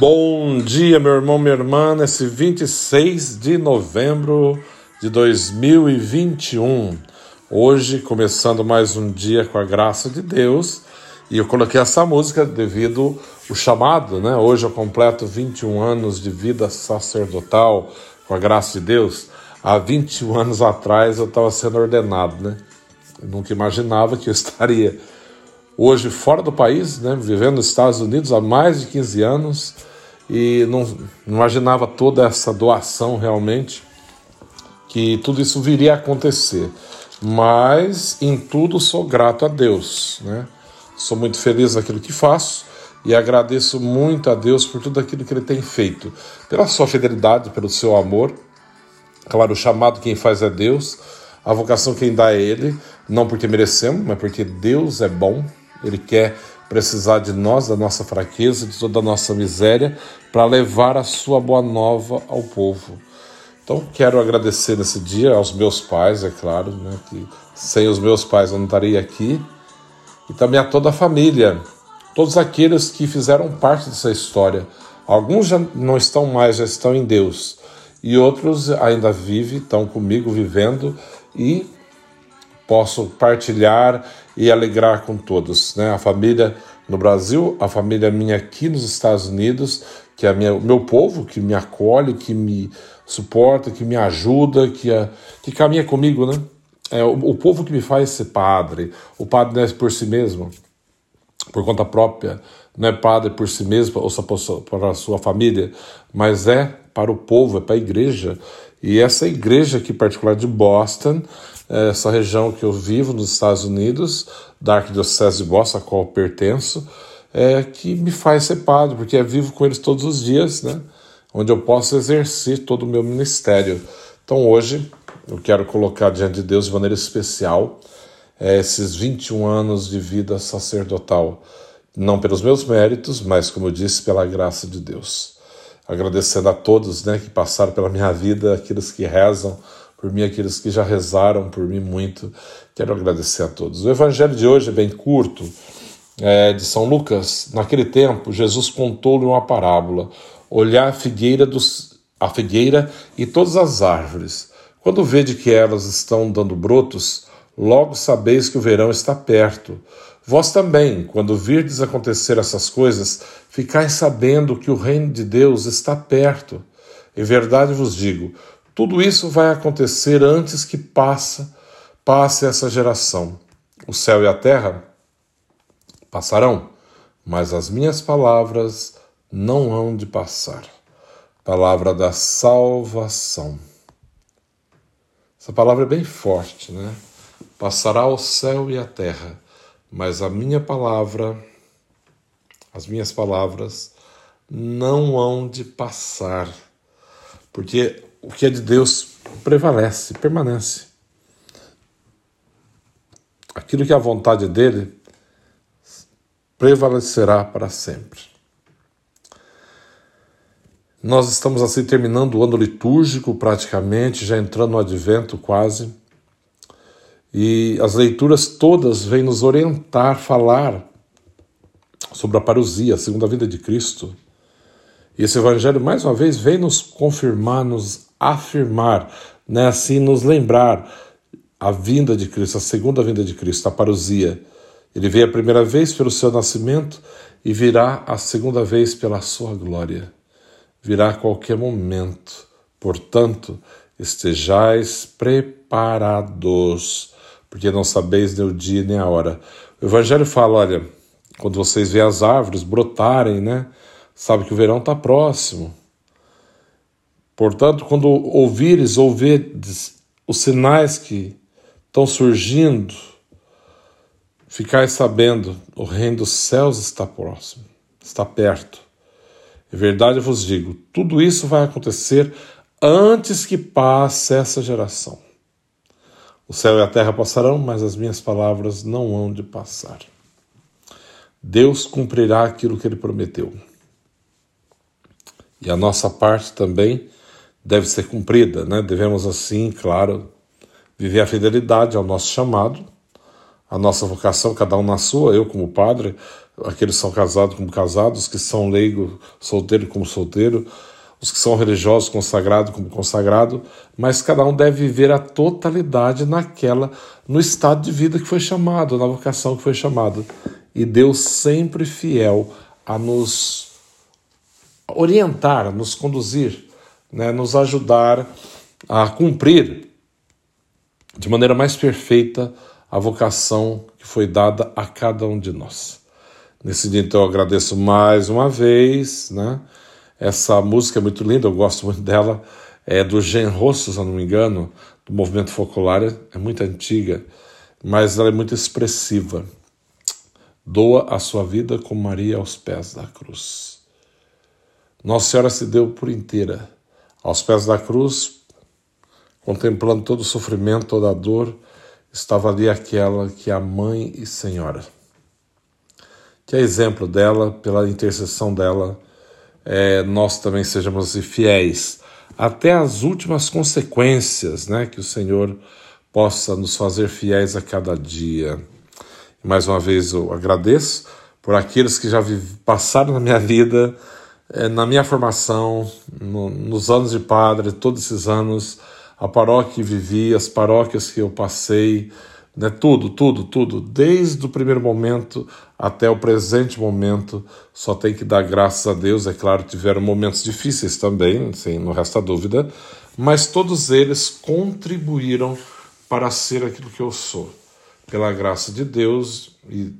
Bom dia, meu irmão, minha irmã, nesse 26 de novembro de 2021. Hoje, começando mais um dia com a graça de Deus, e eu coloquei essa música devido o chamado, né? Hoje eu completo 21 anos de vida sacerdotal com a graça de Deus. Há 21 anos atrás eu estava sendo ordenado, né? Eu nunca imaginava que eu estaria hoje fora do país, né, vivendo nos Estados Unidos há mais de 15 anos e não, imaginava toda essa doação realmente, que tudo isso viria a acontecer. Mas em tudo sou grato a Deus, né? Sou muito feliz naquilo que faço e agradeço muito a Deus por tudo aquilo que Ele tem feito, pela sua fidelidade, pelo seu amor. Claro, o chamado quem faz é Deus, a vocação quem dá é Ele, não porque merecemos, mas porque Deus é bom, ele quer precisar de nós, da nossa fraqueza, de toda a nossa miséria, para levar a sua boa nova ao povo. Então, quero agradecer nesse dia aos meus pais, é claro, né, que sem os meus pais eu não estaria aqui, e também a toda a família, todos aqueles que fizeram parte dessa história. Alguns já não estão mais, já estão em Deus, e outros ainda vivem, estão comigo vivendo, e posso partilhar e alegrar com todos, né? A família no Brasil, a família minha aqui nos Estados Unidos, que é o meu povo, que me acolhe, que me suporta, que me ajuda, que, é, que caminha comigo, né? É o, o povo que me faz ser padre. O padre não é por si mesmo, por conta própria, não é padre por si mesmo ou só para a sua família, mas é para o povo, é para a igreja. E essa igreja aqui, particular de Boston, essa região que eu vivo nos Estados Unidos, da Arquidiocese de Boston, a qual pertenço, é, que me faz ser padre, porque é vivo com eles todos os dias, né? onde eu posso exercer todo o meu ministério. Então hoje eu quero colocar diante de Deus de maneira especial é, esses 21 anos de vida sacerdotal, não pelos meus méritos, mas, como eu disse, pela graça de Deus. Agradecendo a todos né, que passaram pela minha vida, aqueles que rezam, por mim, aqueles que já rezaram por mim muito. Quero agradecer a todos. O evangelho de hoje é bem curto, é de São Lucas. Naquele tempo, Jesus contou-lhe uma parábola: olhar a figueira, dos, a figueira e todas as árvores. Quando vede que elas estão dando brotos, logo sabeis que o verão está perto. Vós também, quando virdes acontecer essas coisas, ficais sabendo que o reino de Deus está perto. Em verdade vos digo, tudo isso vai acontecer antes que passa, passe essa geração. O céu e a terra passarão, mas as minhas palavras não hão de passar. Palavra da salvação. Essa palavra é bem forte, né? Passará o céu e a terra, mas a minha palavra, as minhas palavras, não hão de passar. Porque o que é de Deus prevalece, permanece. Aquilo que é a vontade dele prevalecerá para sempre. Nós estamos assim terminando o ano litúrgico praticamente, já entrando no advento quase. E as leituras todas vêm nos orientar, falar sobre a parousia, a segunda vida de Cristo. E esse evangelho, mais uma vez, vem nos confirmar, nos afirmar, né, assim nos lembrar a vinda de Cristo, a segunda vinda de Cristo, a parousia. Ele veio a primeira vez pelo seu nascimento e virá a segunda vez pela sua glória. Virá a qualquer momento. Portanto, estejais preparados, porque não sabeis nem o dia nem a hora. O Evangelho fala: olha, quando vocês veem as árvores brotarem, né? Sabe que o verão está próximo. Portanto, quando ouvires ou vedes os sinais que estão surgindo, ficais sabendo, o reino dos céus está próximo, está perto. Em verdade eu vos digo, tudo isso vai acontecer antes que passe essa geração. O céu e a terra passarão, mas as minhas palavras não hão de passar. Deus cumprirá aquilo que ele prometeu. E a nossa parte também deve ser cumprida, né? Devemos assim, claro, viver a fidelidade ao nosso chamado, a nossa vocação, cada um na sua, eu como padre, aqueles que são casados como casados, os que são leigo, solteiro como solteiro, os que são religiosos consagrado como consagrado, mas cada um deve viver a totalidade naquela, no estado de vida que foi chamado, na vocação que foi chamado. E Deus sempre fiel a nos orientar, a nos conduzir, né, nos ajudar a cumprir de maneira mais perfeita a vocação que foi dada a cada um de nós. Nesse dia, então, eu agradeço mais uma vez, né? Essa música é muito linda, eu gosto muito dela. É do Gen Rosso, se eu não me engano, do movimento focular, é muito antiga, mas ela é muito expressiva. Doa a sua vida com Maria aos pés da cruz. Nossa Senhora se deu por inteira aos pés da cruz, contemplando todo o sofrimento, toda a dor, estava ali aquela que é a mãe e senhora. Que é exemplo dela, pela intercessão dela, é, nós também sejamos fiéis até as últimas consequências, né? Que o Senhor possa nos fazer fiéis a cada dia. Mais uma vez eu agradeço por aqueles que já passaram na minha vida, na minha formação, no, nos anos de padre, todos esses anos, a paróquia que vivi, as paróquias que eu passei, né, tudo, tudo, tudo, desde o primeiro momento até o presente momento, só tem que dar graças a Deus. É claro, tiveram momentos difíceis também, sem, não resta dúvida, mas todos eles contribuíram para ser aquilo que eu sou, pela graça de Deus, e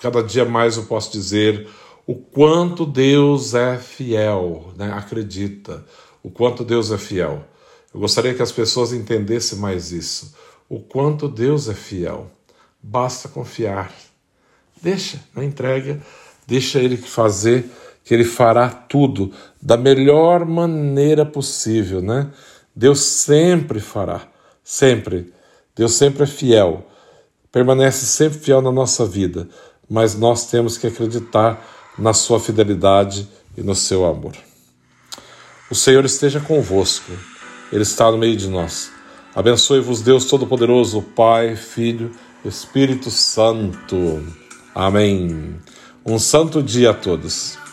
cada dia mais eu posso dizer o quanto Deus é fiel, né? acredita, o quanto Deus é fiel. Eu gostaria que as pessoas entendessem mais isso o quanto Deus é fiel. Basta confiar. Deixa, não entrega, deixa Ele fazer, que Ele fará tudo da melhor maneira possível, né? Deus sempre fará, sempre. Deus sempre é fiel, permanece sempre fiel na nossa vida, mas nós temos que acreditar na Sua fidelidade e no Seu amor. O Senhor esteja convosco, Ele está no meio de nós. Abençoe-vos Deus Todo-Poderoso, Pai, Filho, Espírito Santo. Amém. Um santo dia a todos.